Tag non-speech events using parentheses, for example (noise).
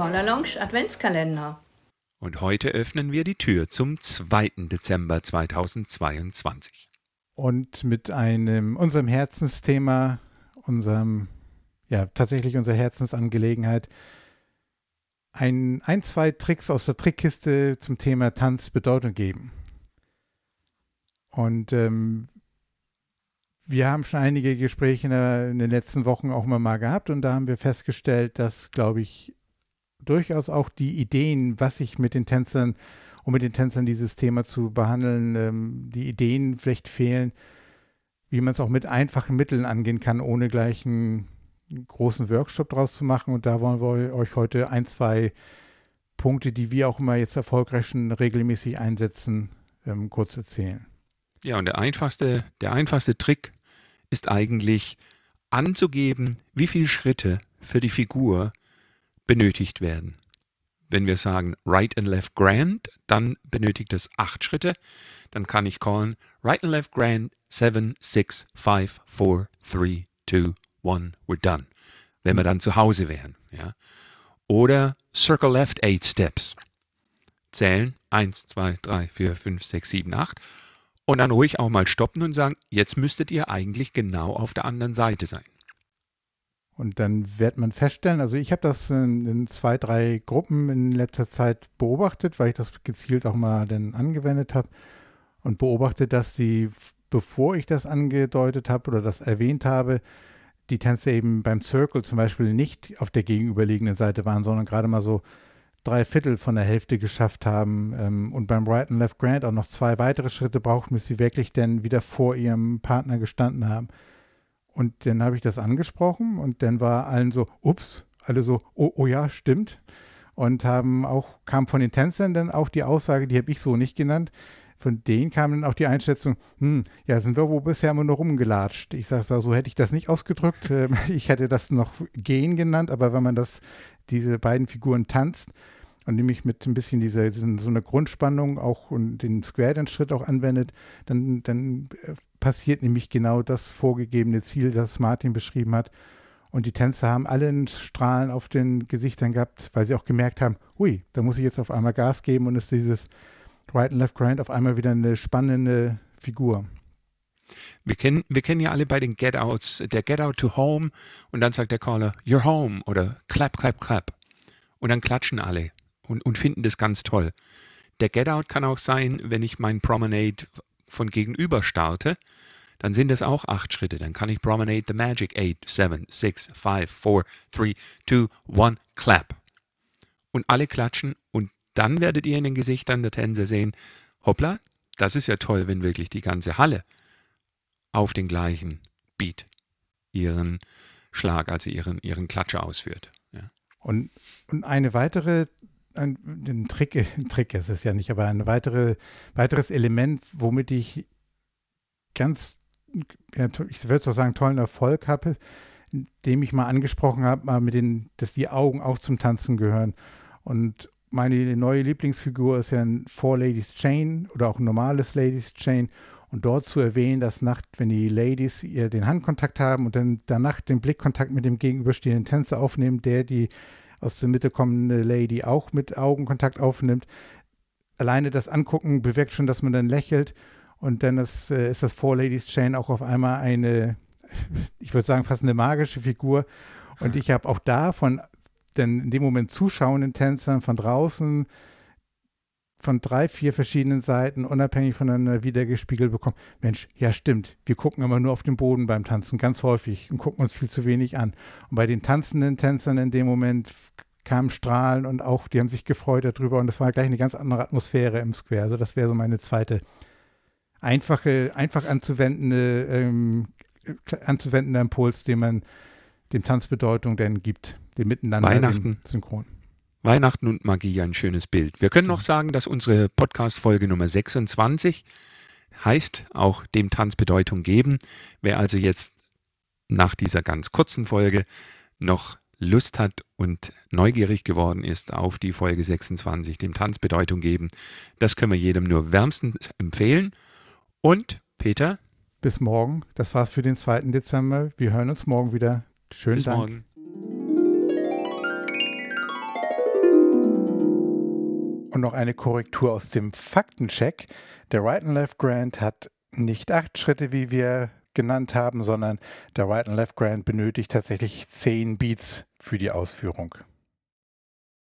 Caller Lounge Adventskalender. Und heute öffnen wir die Tür zum 2. Dezember 2022. Und mit einem, unserem Herzensthema, unserem, ja, tatsächlich unserer Herzensangelegenheit, ein, ein, zwei Tricks aus der Trickkiste zum Thema Tanz Bedeutung geben. Und ähm, wir haben schon einige Gespräche in, der, in, den letzten Wochen auch mal gehabt und da haben wir festgestellt, dass, glaube ich, durchaus auch die Ideen, was ich mit den Tänzern, um mit den Tänzern dieses Thema zu behandeln, ähm, die Ideen vielleicht fehlen, wie man es auch mit einfachen Mitteln angehen kann, ohne gleich einen großen Workshop draus zu machen. Und da wollen wir euch heute ein, zwei Punkte, die wir auch immer jetzt erfolgreich schon regelmäßig einsetzen, ähm, kurz erzählen. Ja, und der einfachste, der einfachste Trick ist eigentlich anzugeben, wie viele Schritte für die Figur benötigt werden. Wenn wir sagen Right and Left Grand, dann benötigt es acht Schritte. Dann kann ich callen Right and Left Grand 7, 6, 5, 4, 3, 2, 1, we're done. Wenn wir dann zu Hause wären. Ja. Oder Circle Left 8 Steps. Zählen 1, 2, 3, 4, 5, 6, 7, 8 und dann ruhig auch mal stoppen und sagen, jetzt müsstet ihr eigentlich genau auf der anderen Seite sein. Und dann wird man feststellen, also ich habe das in, in, zwei, drei Gruppen in letzter Zeit beobachtet, weil ich das gezielt auch mal dann angewendet habe und beobachtet, dass sie, bevor ich das angedeutet habe oder das erwähnt habe, die Tänzer eben beim Circle zum Beispiel nicht auf der gegenüberliegenden Seite waren, sondern gerade mal so drei Viertel von der Hälfte geschafft haben ähm, und beim Right and Left Grant auch noch zwei weitere Schritte brauchten, bis sie wirklich dann wieder vor ihrem Partner gestanden haben. Und dann habe ich das angesprochen und dann war allen so, ups, alle so, oh, oh ja, stimmt. Und haben auch, kam von den Tänzern dann auch die Aussage, die habe ich so nicht genannt. Von denen kam dann auch die Einschätzung, hm, ja, sind wir wohl bisher immer nur rumgelatscht. Ich sage, so hätte ich das nicht ausgedrückt. (laughs) Ich hätte das noch gehen genannt, aber wenn man das diese beiden Figuren tanzt und nämlich mit ein bisschen dieser, diesen, so einer Grundspannung auch und den Square den Schritt auch anwendet, dann, dann äh, passiert nämlich genau das vorgegebene Ziel, das Martin beschrieben hat. Und die Tänzer haben alle einen Strahlen auf den Gesichtern gehabt, weil sie auch gemerkt haben, hui, da muss ich jetzt auf einmal Gas geben und ist dieses Right and Left Grind auf einmal wieder eine spannende Figur. Wir kennen, wir kennen ja alle bei den Get-Outs, der Get-Out to Home und dann sagt der Caller, You're home oder Clap, clap, clap. Und dann klatschen alle und, und finden das ganz toll. Der Get-Out kann auch sein, wenn ich mein Promenade von gegenüber starte, dann sind es auch acht Schritte. Dann kann ich Promenade the Magic 8, 7, 6, 5, 4, 3, 2, 1, clap. Und alle klatschen und dann werdet ihr in den Gesichtern der Tänzer sehen, hoppla, das ist ja toll, wenn wirklich die ganze Halle auf den gleichen Beat ihren Schlag, also ihren, ihren Klatscher ausführt. Ja. Und, und eine weitere, ein, ein Trick, (laughs) ein Trick ist es ja nicht, aber ein weitere, weiteres Element, womit ich ganz, ja, ich würde so sagen, tollen Erfolg habe, dem ich mal angesprochen habe, mal mit den, dass die Augen auch zum Tanzen gehören. Und meine neue Lieblingsfigur ist ja ein Four Ladies Chain oder auch ein normales Ladies Chain und dort zu erwähnen, dass Nacht, wenn die Ladies ihr den Handkontakt haben und dann danach den Blickkontakt mit dem gegenüberstehenden Tänzer aufnehmen, der die aus der Mitte kommende Lady auch mit Augenkontakt aufnimmt. Alleine das Angucken bewirkt schon, dass man dann lächelt und dann ist, äh, ist das Four Ladies Chain auch auf einmal eine, (laughs) ich würde sagen, fast eine magische Figur. Und ich habe auch da von denn in dem Moment zuschauenden Tänzern von draußen von drei, vier verschiedenen Seiten unabhängig voneinander wiedergespiegelt bekommen. Mensch, ja stimmt, wir gucken immer nur auf den Boden beim Tanzen, ganz häufig und gucken uns viel zu wenig an. Und bei den tanzenden Tänzern in dem Moment kamen Strahlen und auch, die haben sich gefreut darüber und das war gleich eine ganz andere Atmosphäre im Square. Also das wäre so meine zweite einfache, einfach anzuwendende, ähm, anzuwendender Impuls, den man dem Tanzbedeutung denn gibt, dem Miteinander Weihnachten. synchron. Weihnachten und Magie ein schönes Bild. Wir können noch sagen, dass unsere Podcast-Folge Nummer 26 heißt auch dem Tanz Bedeutung geben. Wer also jetzt nach dieser ganz kurzen Folge noch Lust hat und neugierig geworden ist auf die Folge 26, dem Tanz Bedeutung geben, das können wir jedem nur wärmstens empfehlen. Und Peter? Bis morgen. Das war's für den 2. Dezember. Wir hören uns morgen wieder. Schönen Bis Dank. morgen. Und noch eine Korrektur aus dem Faktencheck. Der Right and Left Grant hat nicht acht Schritte, wie wir genannt haben, sondern der Right and Left Grant benötigt tatsächlich zehn Beats für die Ausführung.